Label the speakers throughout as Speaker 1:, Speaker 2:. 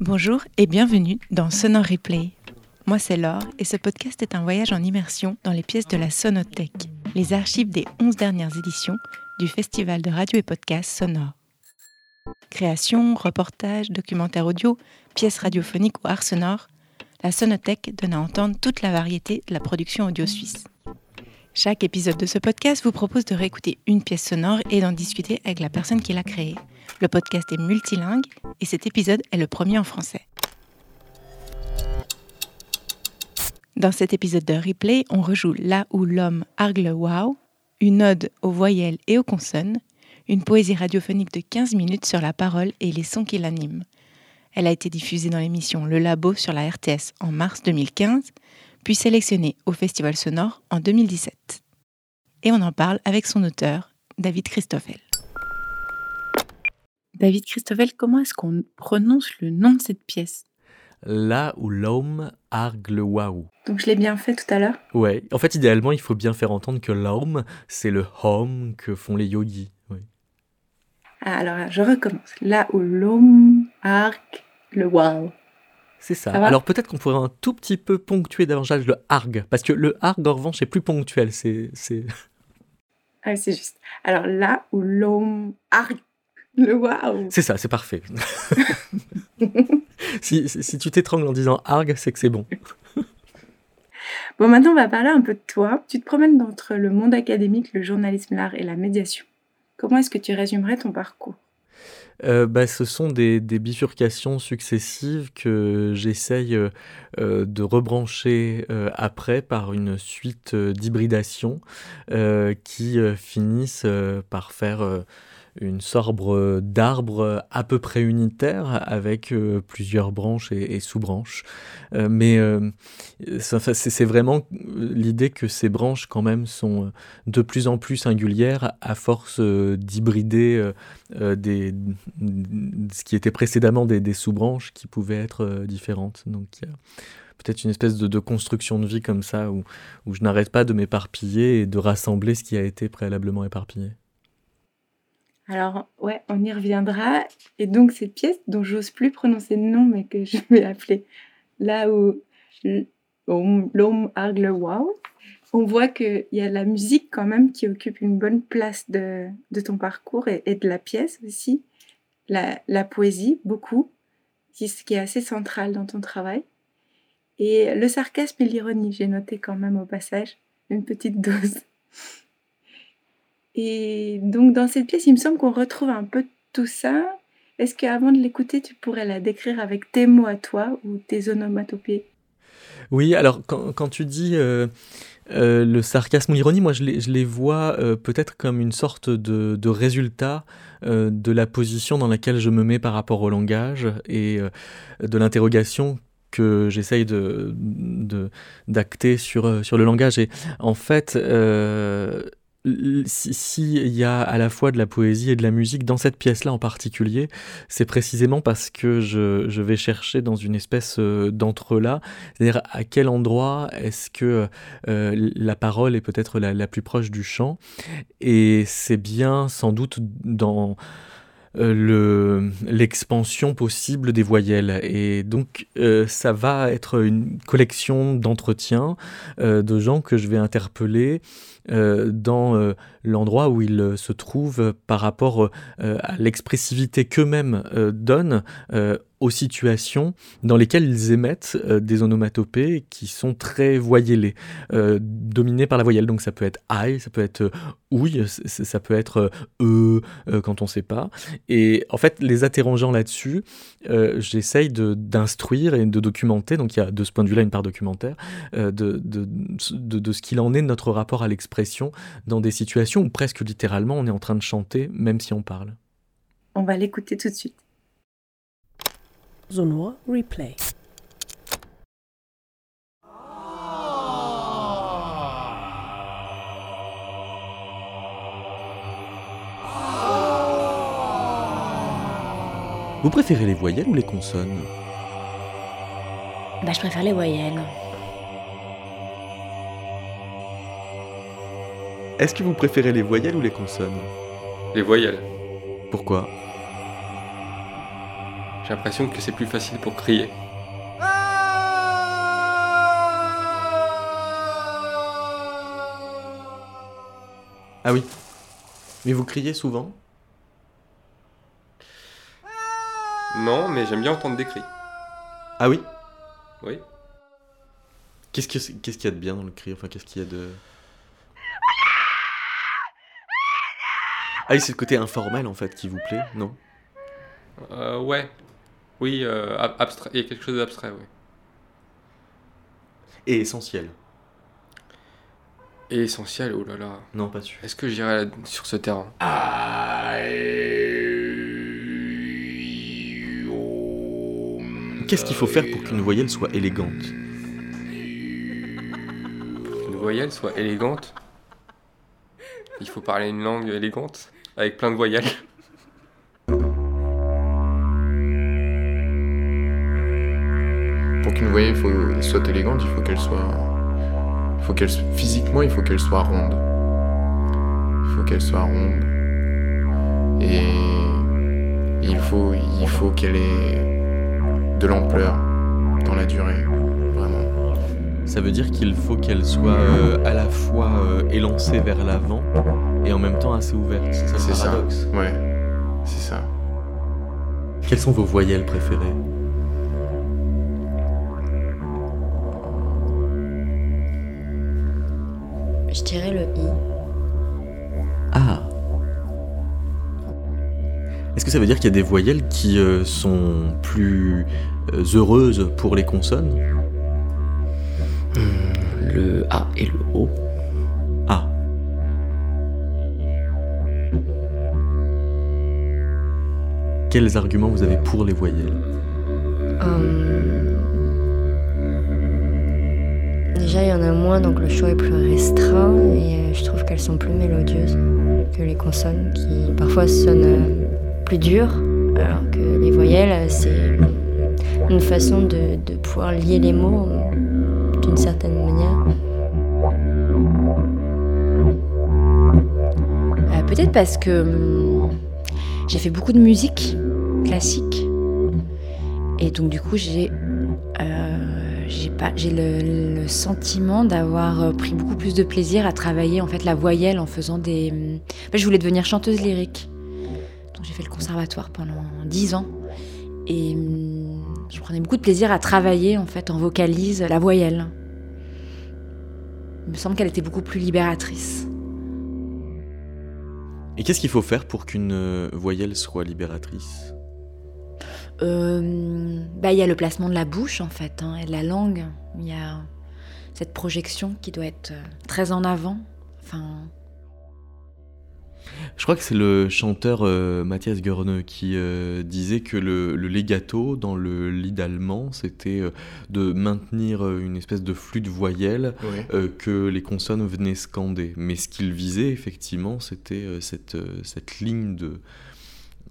Speaker 1: Bonjour et bienvenue dans Sonore Replay. Moi c'est Laure et ce podcast est un voyage en immersion dans les pièces de la Sonothèque, les archives des 11 dernières éditions du Festival de radio et podcast sonore. Création, reportage, documentaire audio, pièces radiophoniques ou art sonore, la Sonothèque donne à entendre toute la variété de la production audio suisse. Chaque épisode de ce podcast vous propose de réécouter une pièce sonore et d'en discuter avec la personne qui l'a créée. Le podcast est multilingue et cet épisode est le premier en français. Dans cet épisode de replay, on rejoue Là où l'homme argle wow, une ode aux voyelles et aux consonnes, une poésie radiophonique de 15 minutes sur la parole et les sons qui l'animent. Elle a été diffusée dans l'émission Le Labo sur la RTS en mars 2015, puis sélectionnée au Festival Sonore en 2017. Et on en parle avec son auteur, David Christoffel. David Christoffel, comment est-ce qu'on prononce le nom de cette pièce?
Speaker 2: Là où l'homme argue le waouh.
Speaker 1: Donc je l'ai bien fait tout à l'heure?
Speaker 2: Ouais, en fait idéalement il faut bien faire entendre que l'homme c'est le home que font les yogis. Oui.
Speaker 1: Ah, alors je recommence. Là où l'homme argue le wow.
Speaker 2: C'est ça. Alors peut-être qu'on pourrait un tout petit peu ponctuer davantage le arg, parce que le arg en revanche est plus ponctuel. C'est, c'est...
Speaker 1: Ah, c'est juste. Alors là où l'homme argue le wow.
Speaker 2: C'est ça, c'est parfait. si, si, tu t'étrangles en disant arg, c'est que c'est bon.
Speaker 1: bon, maintenant on va parler un peu de toi. Tu te promènes entre le monde académique, le journalisme, l'art et la médiation. Comment est-ce que tu résumerais ton parcours?
Speaker 2: Euh, bah, ce sont des, bifurcations successives que j'essaye euh, euh, de rebrancher après par une suite d'hybridations qui finissent par faire une sorte d'arbre à peu près unitaire avec euh, plusieurs branches et, sous-branches. Euh, mais euh, c'est vraiment l'idée que ces branches quand même sont de plus en plus singulières à force d'hybrider des, ce qui était précédemment des, sous-branches qui pouvaient être différentes. Donc peut-être une espèce de, construction de vie comme ça où je n'arrête pas de m'éparpiller et de rassembler ce qui a été préalablement éparpillé.
Speaker 1: Alors, ouais, on y reviendra. Et donc, cette pièce dont j'ose plus prononcer le nom, mais que je vais appeler là où l'homme argle wow, on voit qu'il y a la musique quand même qui occupe une bonne place de, ton parcours et, de la pièce aussi. La, poésie, beaucoup, ce qui est assez central dans ton travail. Et le sarcasme et l'ironie, j'ai noté quand même au passage, une petite dose. Et donc dans cette pièce, il me semble qu'on retrouve un peu tout ça. Est-ce qu'avant de l'écouter, tu pourrais la décrire avec tes mots à toi ou tes onomatopées?
Speaker 2: Oui, alors quand, tu dis euh, euh, le sarcasme ou l'ironie, moi je les, vois euh, peut-être comme une sorte de, de résultat de la position dans laquelle je me mets par rapport au langage et de l'interrogation que j'essaye de, d'acter sur, sur le langage. Et en fait, s'il y a à la fois de la poésie et de la musique dans cette pièce-là en particulier, c'est précisément parce que je, vais chercher dans une espèce euh, d'entre-là, c'est-à-dire à quel endroit est-ce que euh, la parole est peut-être la, plus proche du chant, et c'est bien sans doute dans euh, l'expansion possible des voyelles. Et donc, ça va être une collection d'entretiens de gens que je vais interpeller euh, dans euh, l'endroit où ils se trouvent par rapport euh, à l'expressivité qu'eux-mêmes donnent aux situations dans lesquelles ils émettent des onomatopées qui sont très voyellées, dominées par la voyelle. Donc ça peut être aïe, ça peut être ouille, ça peut être e quand on ne sait pas. Et en fait, les interrogeant là-dessus, j'essaye d'instruire et de documenter, donc il y a de ce point de vue-là une part documentaire, de, de, de, ce qu'il en est de notre rapport à l'expression dans des situations où presque littéralement on est en train de chanter même si on parle.
Speaker 1: On va l'écouter tout de suite.
Speaker 3: Zonois Replay.
Speaker 2: Vous préférez les voyelles ou les consonnes?
Speaker 4: Bah je préfère les voyelles.
Speaker 2: Est-ce que vous préférez les voyelles ou les consonnes
Speaker 5: Les voyelles.
Speaker 2: Pourquoi
Speaker 4: J'ai l'impression que c'est plus facile pour crier.
Speaker 2: Ah oui. Mais vous criez souvent
Speaker 4: Non, mais j'aime bien entendre des cris.
Speaker 2: Ah oui
Speaker 4: Oui.
Speaker 2: Qu'est-ce qu'il y a de bien dans le cri? Enfin, qu'est-ce qu'il y a de. Ah oui, c'est le côté informel en fait qui vous plaît, non?
Speaker 4: Euh, ouais. Oui, euh, abstrait. Il y a quelque chose d'abstrait, oui.
Speaker 2: Et essentiel.
Speaker 4: Et essentiel, oh là là.
Speaker 2: Non, pas sûr.
Speaker 4: Est-ce que j'irai sur ce terrain?
Speaker 2: Qu'est-ce qu'il faut faire pour qu'une voyelle soit élégante?
Speaker 4: Une voyelle soit élégante? Il faut parler une langue élégante? Avec plein de voyelles
Speaker 5: Pour qu'une voyelle faut- soit élégante, il faut qu'elle soit. il faut qu'elle physiquement, il faut qu'elle soit ronde. Il faut qu'elle soit ronde. Et il faut, il faut qu'elle ait de l'ampleur dans la durée, vraiment.
Speaker 2: Ça veut dire qu'il faut qu'elle soit euh, à la fois euh, élancée vers l'avant et en même temps assez ouverte. C'est ça le.
Speaker 5: Ouais, c'est ça.
Speaker 2: Quelles sont vos voyelles préférées?
Speaker 6: Je dirais le i.
Speaker 2: Ah Est-ce que ça veut dire qu'il y a des voyelles qui euh, sont plus euh, heureuses pour les consonnes?
Speaker 7: Hmm, Le A et le O.
Speaker 2: Quels arguments vous avez pour les voyelles
Speaker 6: Hum, Déjà, il y en a moins, donc le choix est plus restreint. Et euh, je trouve qu'elles sont plus mélodieuses que les consonnes, qui parfois sonnent euh, plus dures. Alors que les voyelles, euh, c'est une façon de, pouvoir lier les mots euh, d'une certaine manière. Euh, Peut-être parce que hum, j'ai fait beaucoup de musique classique. Et donc du coup, j'ai euh, le, sentiment d'avoir euh, pris beaucoup plus de plaisir à travailler en fait la voyelle en faisant des. en je voulais devenir chanteuse lyrique. Donc j'ai fait le conservatoire pendant 10 ans et hum, je prenais beaucoup de plaisir à travailler en fait en vocalise la voyelle. Il me semble qu'elle était beaucoup plus libératrice.
Speaker 2: Et qu'est-ce qu'il faut faire pour qu'une euh, voyelle soit libératrice?
Speaker 6: Euh, bah, il y a le placement de la bouche en fait, hein, et de la langue. Il y a cette projection qui doit être euh, très en avant. Enfin,
Speaker 2: Je crois que c'est le chanteur euh, Mathias Görne qui euh, disait que le, le legato dans le lead allemand, c'était euh, de maintenir une espèce de flux de voyelles
Speaker 5: Ouais.
Speaker 2: euh, que les consonnes venaient scander. Mais ce qu'il visait effectivement, c'était euh, cette, euh, cette ligne de,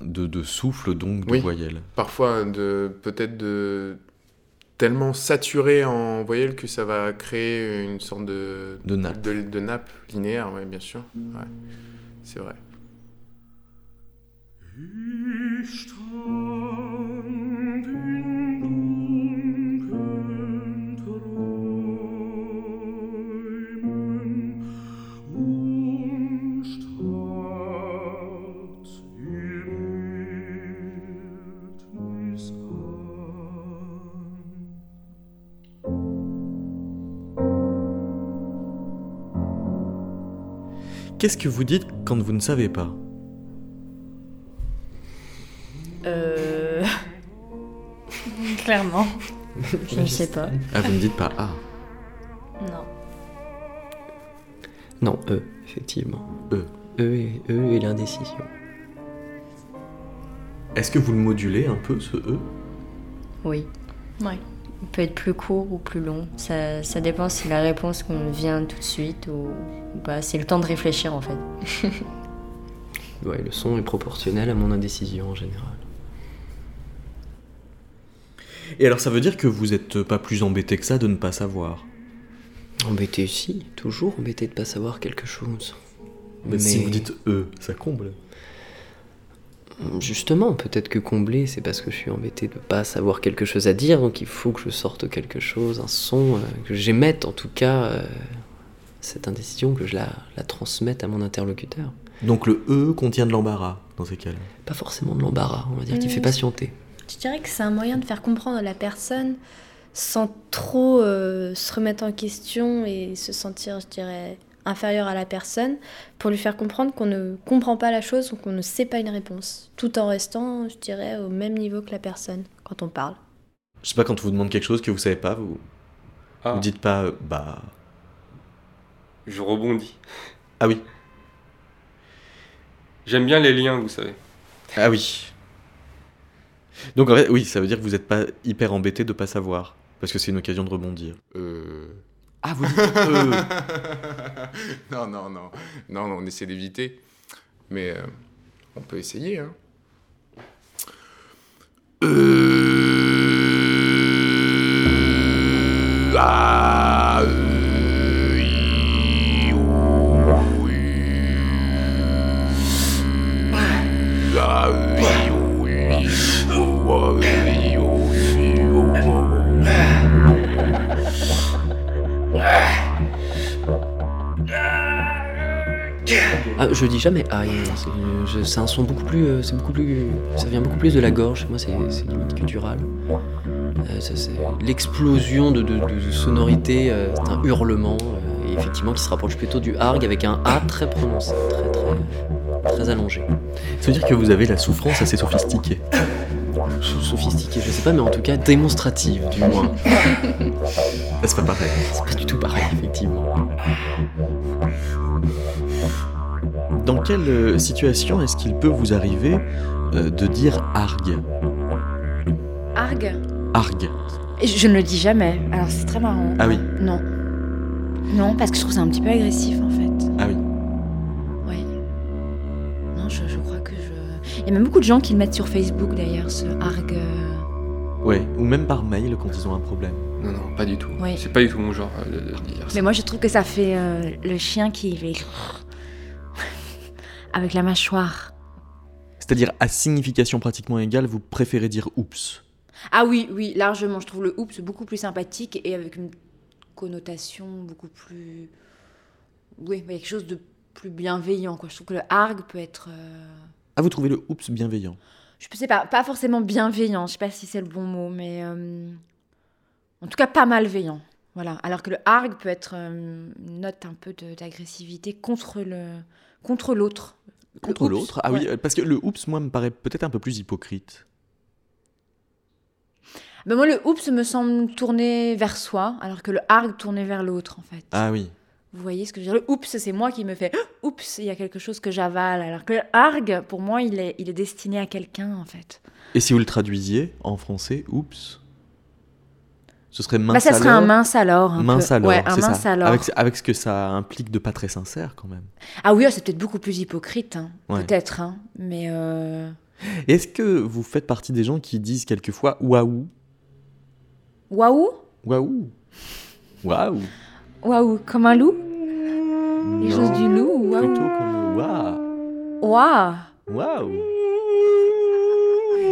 Speaker 2: de, de souffle, donc de
Speaker 5: Oui.
Speaker 2: voyelles.
Speaker 5: Parfois, de peut-être de tellement saturé en voyelles que ça va créer une sorte de
Speaker 2: De nappe.
Speaker 5: de, de nappe linéaire, ouais, bien sûr. Ouais. C'est vrai.
Speaker 2: Qu'est-ce que vous dites quand vous ne savez pas
Speaker 6: euh... clairement, je ne sais pas.
Speaker 2: Ah, vous ne dites pas ah.
Speaker 6: Non.
Speaker 7: Non, E, effectivement.
Speaker 2: E.
Speaker 7: E et, e et l'indécision.
Speaker 2: Est-ce que vous le modulez un peu, ce E?
Speaker 6: Oui.
Speaker 1: Ouais.
Speaker 6: Il peut être plus court ou plus long. Ça, ça dépend si la réponse qu'on vient tout de suite ou, pas. C'est le temps de réfléchir en fait.
Speaker 7: Ouais, le son est proportionnel à mon indécision en général.
Speaker 2: Et alors ça veut dire que vous êtes pas plus embêté que ça de ne pas savoir?
Speaker 7: Embêté aussi, toujours embêté de pas savoir quelque chose.
Speaker 2: Mais si vous dites E, ça comble.
Speaker 7: Justement, peut-être que combler, c'est parce que je suis embêté de pas savoir quelque chose à dire, donc il faut que je sorte quelque chose, un son, euh, que j'émette en tout cas euh, cette indécision, que je la, la transmette à mon interlocuteur.
Speaker 2: Donc le E contient de l'embarras dans ces cas-là.
Speaker 7: Pas forcément de l'embarras, on va dire, qui
Speaker 6: Mm.
Speaker 7: fait patienter.
Speaker 8: Je dirais que c'est un moyen de faire comprendre à la personne sans trop euh, se remettre en question et se sentir, je dirais, inférieur à la personne, pour lui faire comprendre qu'on ne comprend pas la chose ou qu'on ne sait pas une réponse, tout en restant, je dirais, au même niveau que la personne quand on parle.
Speaker 2: Je sais pas, quand on vous demande quelque chose que vous savez pas, vous,
Speaker 4: Ah,
Speaker 2: vous dites pas euh, bah.
Speaker 4: je rebondis.
Speaker 2: Ah oui.
Speaker 4: J'aime bien les liens, vous savez.
Speaker 2: Ah oui. Donc en fait, oui, ça veut dire que vous n'êtes pas hyper embêté de pas savoir. Parce que c'est une occasion de rebondir.
Speaker 5: Euh...
Speaker 2: Ah, vous dites euh.
Speaker 5: non, non, non. Non, on essaie d'éviter. Mais euh, on peut essayer, hein. Euh... Ah, Ah,
Speaker 7: je dis jamais aïe, c'est un son beaucoup plus. euh, C'est beaucoup plus. Ça vient beaucoup plus de la gorge, moi c'est limite guttural. Euh, l'explosion de, de, de- de sonorité, euh, c'est un hurlement, euh, et effectivement qui se rapproche plutôt du harg avec un A très prononcé, très très, très allongé.
Speaker 2: Ça veut dire que vous avez la souffrance assez sophistiquée.
Speaker 7: So- Sophistiqué, je sais pas, mais en tout cas démonstrative du moins.
Speaker 2: C'est pas pareil.
Speaker 7: C'est pas du tout pareil, effectivement.
Speaker 2: Dans quelle euh, situation est-ce qu'il peut vous arriver euh, de dire argue?
Speaker 6: Argue?
Speaker 2: Argue.
Speaker 6: Je ne le dis jamais. Alors c'est très marrant.
Speaker 2: Ah oui.
Speaker 6: Non. Non, parce que je trouve ça un petit peu agressif en fait.
Speaker 2: Ah oui.
Speaker 6: Oui. Non, je, je crois que je. Il y a même beaucoup de gens qui le mettent sur Facebook d'ailleurs, ce argue.
Speaker 2: Ouais. Ou même par mail quand ils ont un problème.
Speaker 4: Non, non, pas du tout.
Speaker 6: Oui.
Speaker 4: C'est pas du tout mon genre euh, de, de dire ça.
Speaker 6: Mais moi je trouve que ça fait euh, le chien qui fait. Avec la mâchoire.
Speaker 2: C'est-à-dire à signification pratiquement égale, vous préférez dire oups.
Speaker 6: Ah oui, oui, largement. Je trouve le oups beaucoup plus sympathique et avec une connotation beaucoup plus. Oui, quelque chose de plus bienveillant. Quoi. Je trouve que le argue peut être. euh,
Speaker 2: Ah, vous trouvez le oups bienveillant?
Speaker 6: Je sais pas, pas forcément bienveillant, je sais pas si c'est le bon mot, mais euh, en tout cas pas malveillant. Voilà. Alors que le argue peut être euh, une note un peu d'agressivité contre le contre l'autre.
Speaker 2: Contre l'autre Ah oui,
Speaker 6: ouais.
Speaker 2: parce que le oups, moi, me paraît peut-être un peu plus hypocrite.
Speaker 6: Mais moi, le oups me semble tourner vers soi, alors que le argue tourner vers l'autre, en fait.
Speaker 2: Ah oui.
Speaker 6: Vous voyez ce que je veux dire? Le oups, c'est moi qui me fais oups, il y a quelque chose que j'avale. Alors que le argue, pour moi, il est, il est destiné à quelqu'un, en fait.
Speaker 2: Et si vous le traduisiez en français, oups? Ce serait mince
Speaker 6: Bah, ça serait un mince alors. un
Speaker 2: Mince
Speaker 6: peu.
Speaker 2: alors,
Speaker 6: Ouais, un
Speaker 2: c'est
Speaker 6: mince
Speaker 2: ça.
Speaker 6: alors.
Speaker 2: Avec, avec ce que ça implique de pas très sincère quand même.
Speaker 6: Ah oui, ah, c'est peut-être beaucoup plus hypocrite, hein.
Speaker 2: Ouais.
Speaker 6: peut-être, hein. mais euh...
Speaker 2: Est-ce que vous faites partie des gens qui disent quelquefois waouh
Speaker 6: waouh,
Speaker 2: Waouh Waouh
Speaker 6: waouh, comme un loup, Les choses du loup ou waouh
Speaker 2: Plutôt comme waouh
Speaker 6: waouh.
Speaker 2: Waouh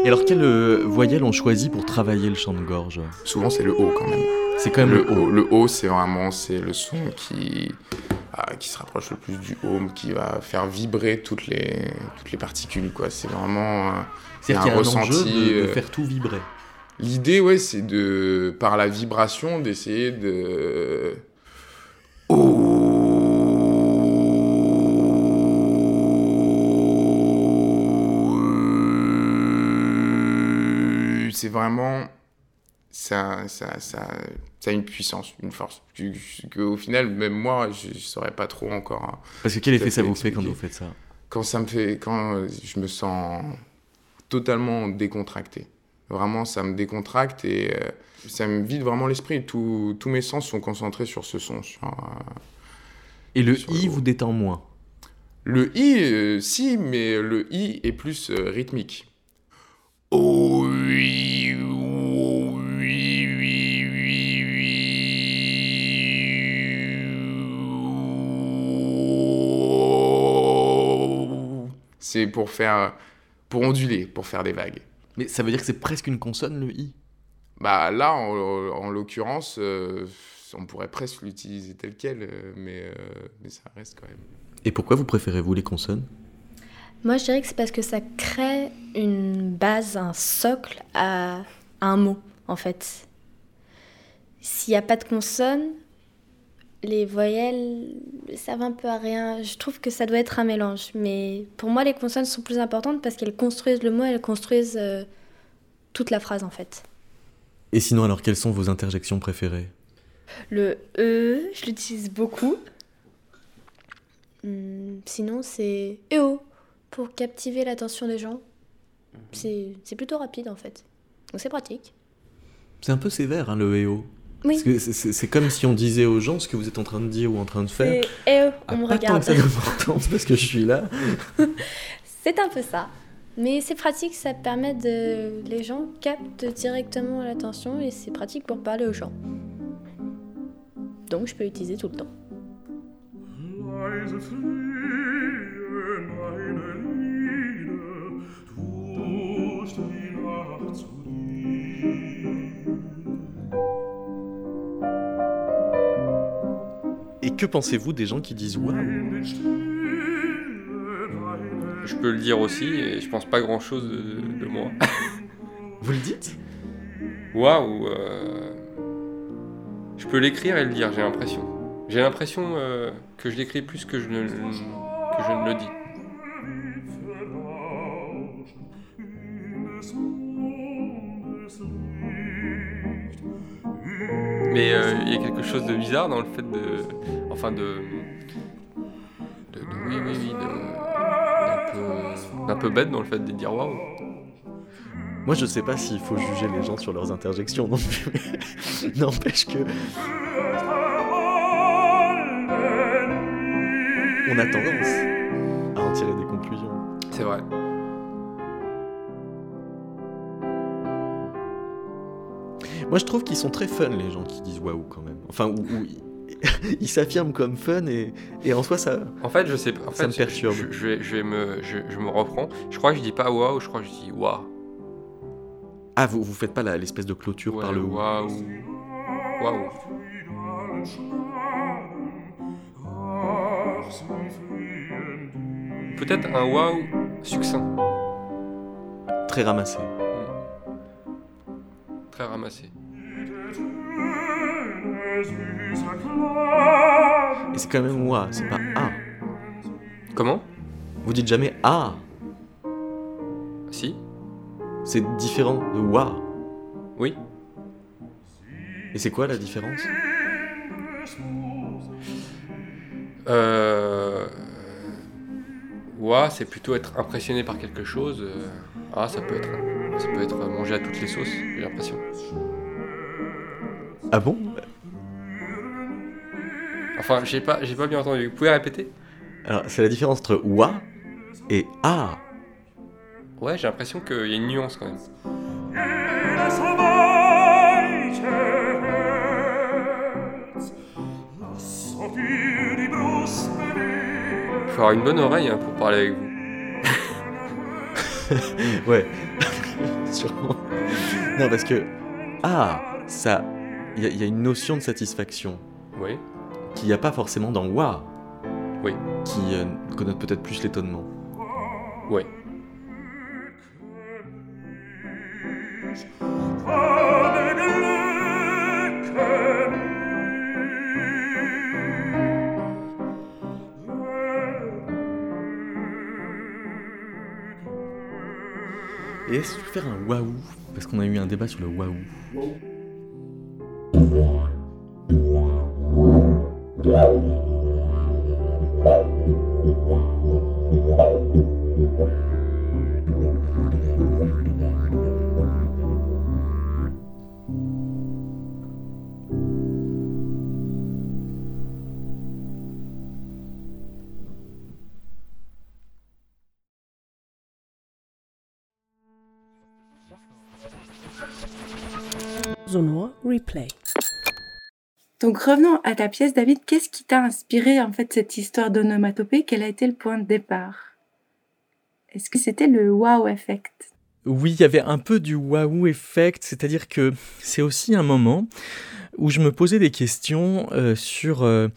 Speaker 2: Et alors, quelle euh, voyelle on choisit pour travailler le chant de gorge?
Speaker 5: Souvent, c'est le haut quand même.
Speaker 2: C'est quand même
Speaker 5: le
Speaker 2: haut.
Speaker 5: Le haut, c'est vraiment c'est le son qui, ah, qui se rapproche le plus du home, qui va faire vibrer toutes les, toutes les particules. quoi. C'est vraiment. euh,
Speaker 2: C'est-à-dire
Speaker 5: il y a
Speaker 2: un
Speaker 5: un
Speaker 2: enjeu
Speaker 5: ressenti,
Speaker 2: de, de
Speaker 5: euh,
Speaker 2: faire tout vibrer.
Speaker 5: L'idée, ouais, c'est de, par la vibration, d'essayer de. Oh. C'est vraiment. Ça, ça, ça, ça a une puissance, une force. que- que, au final, même moi, je ne saurais pas trop encore. hein.
Speaker 2: Parce que quel effet ça vous fait quand vous faites ça?
Speaker 5: Quand ça me fait quand je me sens totalement décontracté vraiment ça me décontracte et euh, ça me vide vraiment l'esprit Tous- mes sens sont concentrés sur ce son sur, euh,
Speaker 2: Et le i
Speaker 5: le
Speaker 2: vous détend moins?
Speaker 5: le i euh, si mais le i est plus euh, rythmique oh oui oh oui oui oui oui c'est pour faire pour onduler, pour faire des vagues.
Speaker 2: Mais ça veut dire que c'est presque une consonne, le i?
Speaker 5: Bah là, en, en l'occurrence, euh, on pourrait presque l'utiliser tel quel, euh, mais, euh, mais ça reste quand même.
Speaker 2: Et pourquoi vous préférez, vous, les consonnes?
Speaker 8: Moi, je dirais que c'est parce que ça crée une base, un socle à, à un mot, en fait. S'il n'y a pas de consonne, les voyelles servent un peu à rien. Je trouve que ça doit être un mélange. Mais pour moi, les consonnes sont plus importantes parce qu'elles construisent le mot, elles construisent euh, toute la phrase, en fait.
Speaker 2: Et sinon, alors, quelles sont vos interjections préférées?
Speaker 8: Le E, je l'utilise beaucoup. Hum, sinon, c'est EO pour captiver l'attention des gens. C'est c'est plutôt rapide en fait. Donc c'est pratique.
Speaker 2: C'est un peu sévère, hein, le EO.
Speaker 8: Oui.
Speaker 2: Parce que c'est- comme si on disait aux gens ce que vous êtes en train de dire ou en train de faire.
Speaker 8: EO,
Speaker 2: a
Speaker 8: on me
Speaker 2: pas tant
Speaker 8: regarde.
Speaker 2: que ça d'importance parce que je suis là.
Speaker 8: C'est un peu ça. Mais c'est pratique, ça permet de. Les gens captent directement l'attention et c'est pratique pour parler aux gens. Donc je peux l'utiliser tout le temps.
Speaker 2: Et que pensez-vous des gens qui disent waouh
Speaker 4: Je peux le dire aussi, et je pense pas grand chose de, de moi.
Speaker 2: Vous le dites?
Speaker 4: Waouh euh, Je peux l'écrire et le dire, j'ai l'impression. J'ai l'impression euh, que je l'écris plus que je ne, que je ne le dis. Chose de bizarre dans le fait de. Enfin, de. de, de- oui, oui, oui. de- d'un peu, peu bête dans le fait de dire waouh.
Speaker 2: Moi, je sais pas s'il faut juger les gens sur leurs interjections non plus. mais N'empêche que on a tendance à en tirer des conclusions.
Speaker 4: C'est vrai.
Speaker 2: Moi, je trouve qu'ils sont très fun, les gens qui disent waouh quand même. Enfin, ou, ou ils- s'affirment comme fun et, et en soi, ça.
Speaker 4: En fait, je sais pas. En
Speaker 2: Ça
Speaker 4: fait,
Speaker 2: me perturbe.
Speaker 4: Je, je vais, je vais me, je, me reprends. Je crois que je dis pas waouh, je crois que je dis waouh.
Speaker 2: Ah, vous, vous faites pas l'espèce de clôture
Speaker 4: Ouais,
Speaker 2: par le.
Speaker 4: Waouh. Waouh. Peut-être un waouh succinct,
Speaker 2: Très ramassé.
Speaker 4: très ramassé.
Speaker 2: Et c'est quand même wa, c'est pas ah.
Speaker 4: Comment?
Speaker 2: Vous dites jamais ah.
Speaker 4: Si
Speaker 2: C'est différent de wa.
Speaker 4: Oui
Speaker 2: Et c'est quoi la différence?
Speaker 4: Euh. Ouah, c'est plutôt être impressionné par quelque chose. Ah, ça peut être, ça peut être mangé à toutes les sauces, j'ai l'impression.
Speaker 2: Ah bon?
Speaker 4: Enfin, j'ai pas, j'ai pas bien entendu. Vous pouvez répéter?
Speaker 2: Alors, c'est la différence entre wa et ah.
Speaker 4: Ouais, j'ai l'impression qu'il y a une nuance quand même. Faut avoir une bonne oreille hein, pour parler avec vous.
Speaker 2: Ouais, sûrement. Non, parce que ah, ça, il y, a- il y a une notion de satisfaction
Speaker 4: Oui.
Speaker 2: Qu'il n'y a pas forcément dans wa.
Speaker 4: Oui.
Speaker 2: Qui euh, connote peut-être plus l'étonnement.
Speaker 9: Glücke
Speaker 2: Et est-ce que je peux faire un waouh? Parce qu'on a eu un débat sur le waouh.
Speaker 1: well. Revenons à ta pièce, David. Qu'est-ce qui t'a inspiré en fait cette histoire d'onomatopée? Quel a été le point de départ? Est-ce que c'était le wow effect?
Speaker 2: Oui, il y avait un peu du wow effect, c'est-à-dire que c'est aussi un moment où je me posais des questions euh, sur, euh,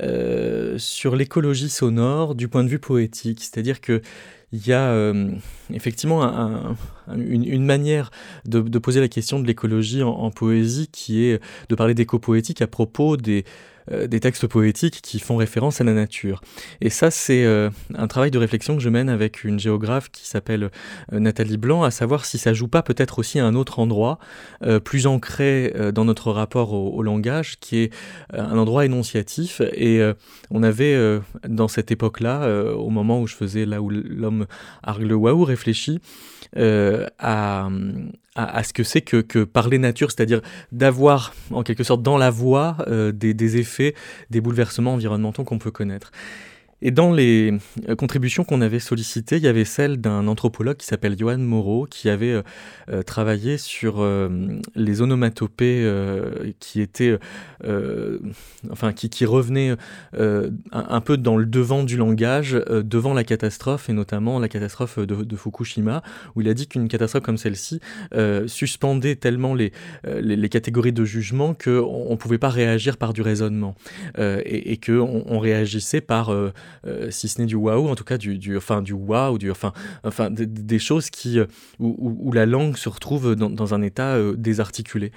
Speaker 2: euh, sur l'écologie sonore du point de vue poétique. C'est-à-dire que il y a effectivement une, manière de, poser la question de l'écologie en, poésie qui est de parler d'éco-poétique à propos des, euh, des textes poétiques qui font référence à la nature. Et ça, c'est euh, un travail de réflexion que je mène avec une géographe qui s'appelle euh, Nathalie Blanc, à savoir si ça joue pas peut-être aussi à un autre endroit, plus ancré dans notre rapport au, langage, qui est un endroit énonciatif. Et on avait, dans cette époque-là, au moment où je faisais là où l'homme argue le waouh, réfléchi à, à, ce que c'est que, que, parler nature, c'est-à-dire d'avoir en quelque sorte dans la voix euh, des, des, effets, des bouleversements environnementaux qu'on peut connaître. Et dans les euh, contributions qu'on avait sollicitées, il y avait celle d'un anthropologue qui s'appelle Johan Moreau, qui avait euh, euh, travaillé sur les onomatopées qui étaient, enfin, qui, revenaient un, peu dans le devant du langage, devant la catastrophe, et notamment la catastrophe de, Fukushima, où il a dit qu'une catastrophe comme celle-ci suspendait tellement les, les, catégories de jugement qu'on ne pouvait pas réagir par du raisonnement, et, et qu'on on réagissait par euh, si ce n'est du waouh, en tout cas du, du, enfin, du waouh, du, enfin, enfin, des, choses qui, euh, où, la langue se retrouve dans, dans un état euh, désarticulé.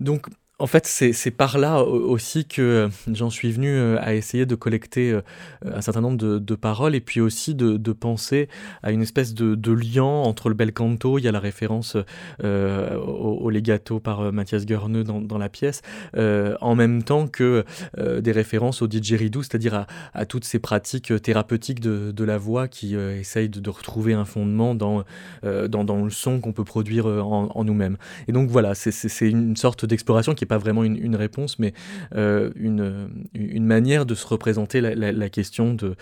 Speaker 2: Donc en fait, c'est par là aussi que euh, j'en suis venu euh, à essayer de collecter euh, un certain nombre de, paroles et puis aussi de, penser à une espèce de, lien entre le bel canto, il y a la référence au, legato par Mathias Gurneux dans, la pièce, en même temps que des références au didgeridoo, c'est-à-dire à, toutes ces pratiques thérapeutiques de, la voix qui essayent de, retrouver un fondement dans, dans, le son qu'on peut produire en, en nous-mêmes. Et donc voilà, c'est une sorte d'exploration qui est pas vraiment une, réponse, mais euh, une, une, manière de se représenter la, question de,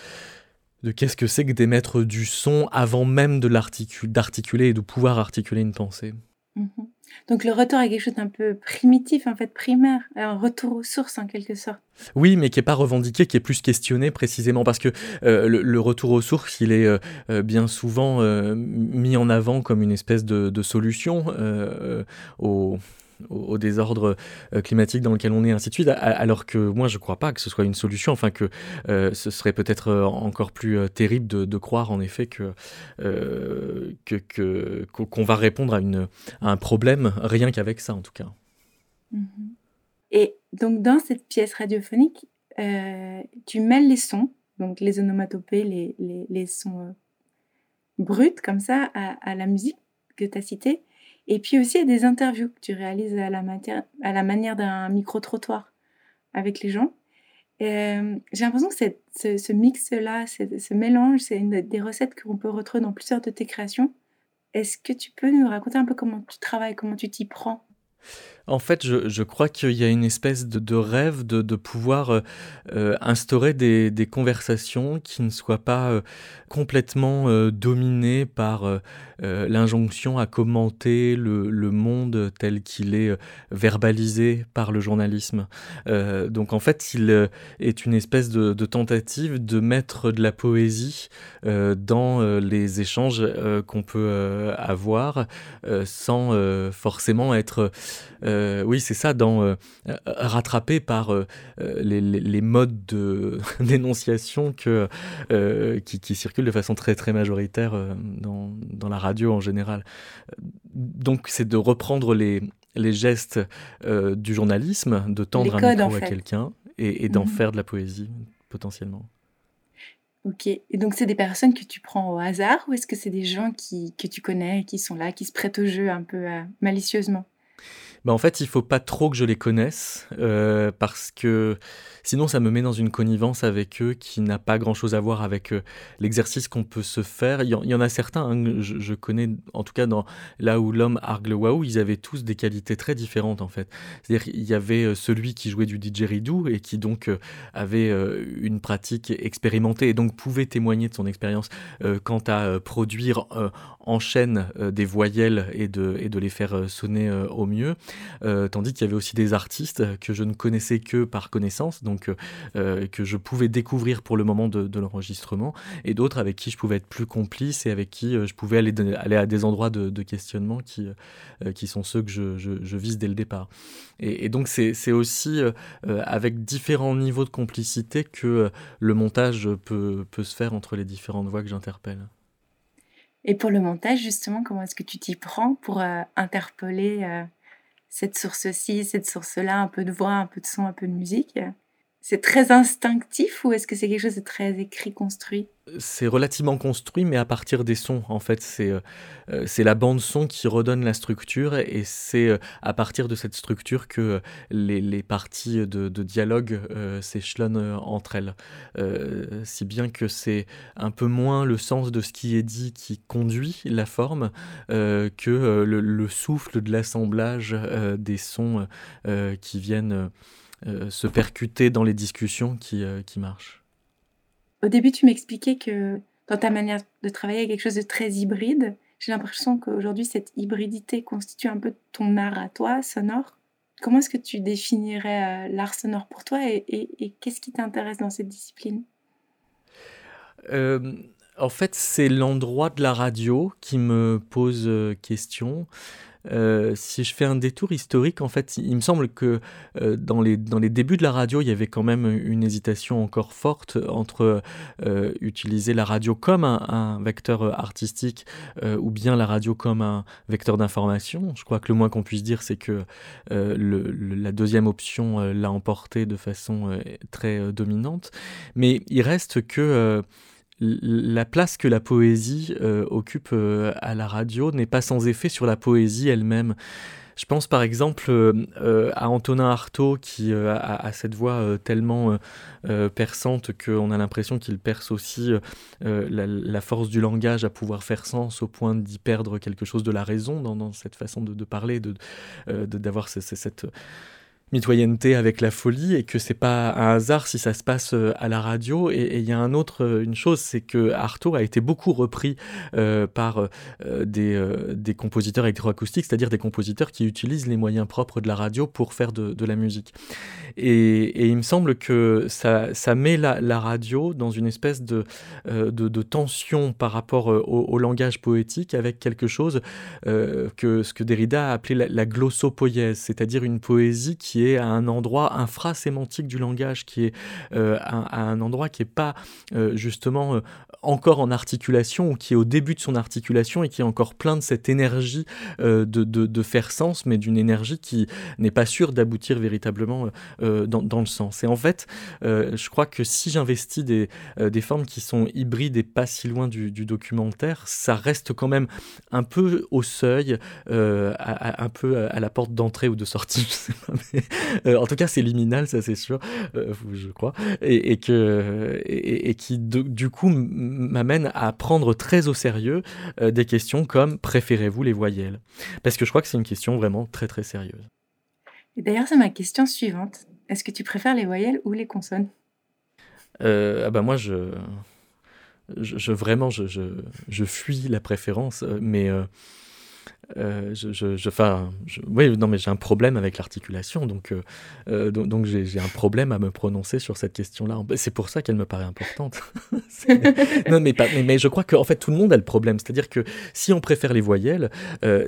Speaker 2: de qu'est-ce que c'est que d'émettre du son avant même de d'articuler et de pouvoir articuler une pensée.
Speaker 1: Mhm. Donc le retour à quelque chose d'un peu primitif, en fait primaire, un retour aux sources en quelque sorte.
Speaker 2: Oui, mais qui n'est pas revendiqué, qui est plus questionné précisément parce que euh, le, retour aux sources, il est euh, bien souvent mis en avant comme une espèce de, de solution au au, désordre euh, climatique dans lequel on est, ainsi de suite, alors que moi je ne crois pas que ce soit une solution, enfin que euh, ce serait peut-être euh, encore plus terrible de, croire en effet que qu'on va répondre à, une, un problème rien qu'avec ça en tout cas.
Speaker 1: Mm-hmm. Et donc dans cette pièce radiophonique, tu mêles les sons, donc les onomatopées, les, les, sons bruts comme ça à, à la musique que tu as citée. Et puis aussi, il y a des interviews que tu réalises à la, manière d'un micro-trottoir avec les gens. Euh, j'ai l'impression que ce, ce mix-là, ce mélange, c'est une des recettes qu'on peut retrouver dans plusieurs de tes créations. Est-ce que tu peux nous raconter un peu comment tu travailles, comment tu t'y prends?
Speaker 2: En fait, je, crois qu'il y a une espèce de, rêve de, pouvoir euh, euh, instaurer des, conversations qui ne soient pas euh, complètement dominées par l'injonction à commenter le, monde tel qu'il est verbalisé par le journalisme. donc en fait, il est une espèce de, tentative de mettre de la poésie dans les échanges qu'on peut avoir sans forcément être... oui, c'est ça, dans euh, euh, rattrapé par les, modes de d'énonciation que qui, circulent de façon très très majoritaire dans, dans, la radio en général. Donc, c'est de reprendre les les gestes du journalisme, de tendre un micro à quelqu'un et, d'en mhm. faire de la poésie potentiellement.
Speaker 1: Ok, et donc c'est des personnes que tu prends au hasard ou est-ce que c'est des gens qui, que tu connais, qui sont là, qui se prêtent au jeu un peu malicieusement?
Speaker 2: En fait, il faut pas trop que je les connaisse euh, parce que sinon ça me met dans une connivence avec eux qui n'a pas grand-chose à voir avec euh, l'exercice qu'on peut se faire. Il y, en a certains, hein, je, connais en tout cas dans là où l'homme argue le waouh, ils avaient tous des qualités très différentes en fait. C'est-à-dire qu'il y avait euh, celui qui jouait du didgeridoo et qui donc avait une pratique expérimentée et donc pouvait témoigner de son expérience quant à produire en chaîne des voyelles et de, et de les faire sonner au mieux. Euh, tandis qu'il y avait aussi des artistes que je ne connaissais que par connaissance, donc donc que je pouvais découvrir pour le moment de, l'enregistrement, et d'autres avec qui je pouvais être plus complice et avec qui je pouvais aller, à des endroits de, questionnement qui, qui sont ceux que je, vise dès le départ. Et, donc c'est aussi avec différents niveaux de complicité que le montage peut, se faire entre les différentes voix que j'interpelle.
Speaker 1: Et pour le montage, justement, comment est-ce que tu t'y prends pour euh, interpeller euh, cette source-ci, cette source-là, un peu de voix, un peu de son, un peu de musique? C'est très instinctif ou est-ce que c'est quelque chose de très écrit, construit?
Speaker 2: C'est relativement construit, mais à partir des sons. En fait, c'est euh, euh, la bande son qui redonne la structure, et c'est euh, à partir de cette structure que les, les parties de, dialogue s'échelonnent entre elles. si bien que c'est un peu moins le sens de ce qui est dit qui conduit la forme que le, souffle de l'assemblage des sons qui viennent se percuter dans les discussions qui, qui marchent.
Speaker 1: Au début, tu m'expliquais que dans ta manière de travailler, il y a quelque chose de très hybride. J'ai l'impression qu'aujourd'hui, cette hybridité constitue un peu ton art à toi, sonore. Comment est-ce que tu définirais euh, l'art sonore pour toi et, qu'est-ce qui t'intéresse dans cette discipline?
Speaker 2: Euh, En fait, c'est l'endroit de la radio qui me pose euh, question. Euh, si je fais un détour historique, en fait, il me semble que euh, dans, les, dans les débuts de la radio, il y avait quand même une hésitation encore forte entre euh, utiliser la radio comme un, vecteur artistique ou bien la radio comme un vecteur d'information. Je crois que le moins qu'on puisse dire, c'est que la deuxième option l'a emporté de façon très dominante. Mais il reste que la place que la poésie euh, occupe euh, à la radio n'est pas sans effet sur la poésie elle-même. Je pense par exemple euh, à Antonin Artaud qui a, cette voix tellement perçante qu'on a l'impression qu'il perce aussi la, force du langage à pouvoir faire sens au point d'y perdre quelque chose de la raison dans, cette façon de, parler, d'avoir de, cette mitoyenneté avec la folie et que c'est pas un hasard si ça se passe euh, à la radio. Et il y a un autre, euh, une chose, c'est que Artaud a été beaucoup repris euh, par des, des, compositeurs électroacoustiques, c'est-à-dire des compositeurs qui utilisent les moyens propres de la radio pour faire de, la musique. Et, il me semble que ça, ça met la, radio dans une espèce de, de, tension par rapport au, au, langage poétique avec quelque chose que ce que Derrida a appelé la, la glossopoïèse, c'est-à-dire une poésie qui est à un endroit infrasémantique du langage, qui est euh, à, un endroit qui n'est pas euh, justement euh, encore en articulation ou qui est au début de son articulation et qui est encore plein de cette énergie de, de, faire sens, mais d'une énergie qui n'est pas sûre d'aboutir véritablement dans, dans, le sens. Et en fait, je crois que si j'investis des, des formes qui sont hybrides et pas si loin du, documentaire, ça reste quand même un peu au seuil, un peu à la porte d'entrée ou de sortie, Euh, en tout cas, c'est liminal, ça c'est sûr, euh, je crois, et, que, et, qui du coup m'amène à prendre très au sérieux euh, des questions comme préférez-vous les voyelles? Parce que je crois que c'est une question vraiment très très sérieuse.
Speaker 1: Et d'ailleurs, c'est ma question suivante. Est-ce que tu préfères les voyelles ou les consonnes?
Speaker 2: Ah bah moi, je, je, vraiment, je, je, je, fuis la préférence, mais euh, je, je, je, oui, non, mais j'ai un problème avec l'articulation, donc, euh, euh, donc, j'ai un problème à me prononcer sur cette question-là. C'est pour ça qu'elle me paraît importante. non, mais, pas, mais, je crois qu'en fait, tout le monde a le problème. C'est-à-dire que si on préfère les voyelles,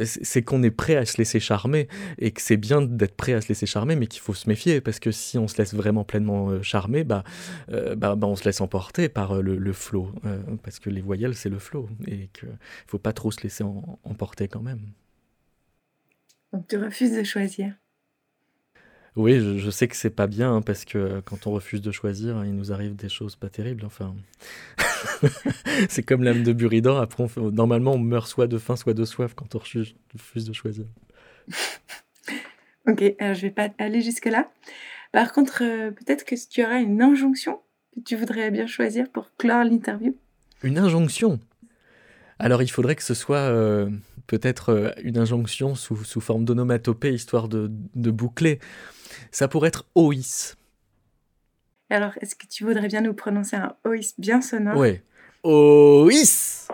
Speaker 2: c'est qu'on est prêt à se laisser charmer et que c'est bien d'être prêt à se laisser charmer, mais qu'il faut se méfier parce que si on se laisse vraiment pleinement charmer, bah, bah, bah, on se laisse emporter par le, le flot, parce que les voyelles, c'est le flot et qu'il ne faut pas trop se laisser emporter quand même.
Speaker 1: Donc tu refuses de choisir.
Speaker 2: Oui, je, sais que c'est pas bien hein, parce que quand on refuse de choisir, il nous arrive des choses pas terribles. Enfin, c'est comme l'âme de Buridan. Après, normalement, on meurt soit de faim, soit de soif quand on refuse, de choisir.
Speaker 1: ok, alors je vais pas aller jusque là. Par contre, euh, peut-être que tu auras une injonction que tu voudrais bien choisir pour clore l'interview.
Speaker 2: Une injonction? Alors il faudrait que ce soit euh, peut-être euh, une injonction sous, forme d'onomatopée, histoire de, boucler. Ça pourrait être OIS.
Speaker 1: Alors, est-ce que tu voudrais bien nous prononcer un OIS bien sonore?
Speaker 2: Oui. OIS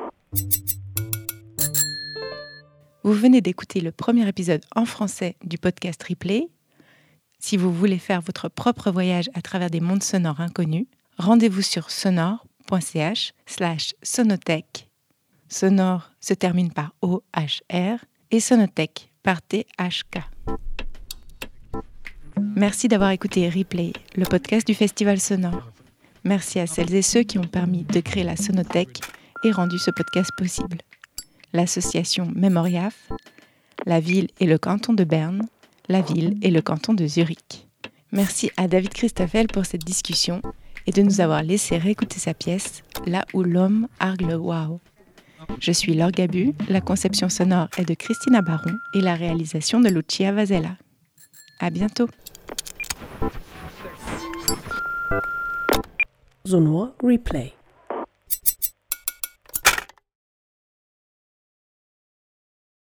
Speaker 1: Vous venez d'écouter le premier épisode en français du podcast Replay. Si vous voulez faire votre propre voyage à travers des mondes sonores inconnus, rendez-vous sur sonore.ch slash sonotech. Sonore se termine par O-H-R et sonotech par T-H-K. Merci d'avoir écouté Replay, le podcast du Festival Sonore. Merci à celles et ceux qui ont permis de créer la Sonothèque et rendu ce podcast possible. L'association Memoriaf, la ville et le canton de Berne, la ville et le canton de Zurich. Merci à David Christoffel pour cette discussion et de nous avoir laissé réécouter sa pièce Là où l'homme argue le wow. Je suis Laure Gabu, la conception sonore est de Christina Baron et la réalisation de Lucia Vasella. À bientôt.
Speaker 3: Sonor Replay.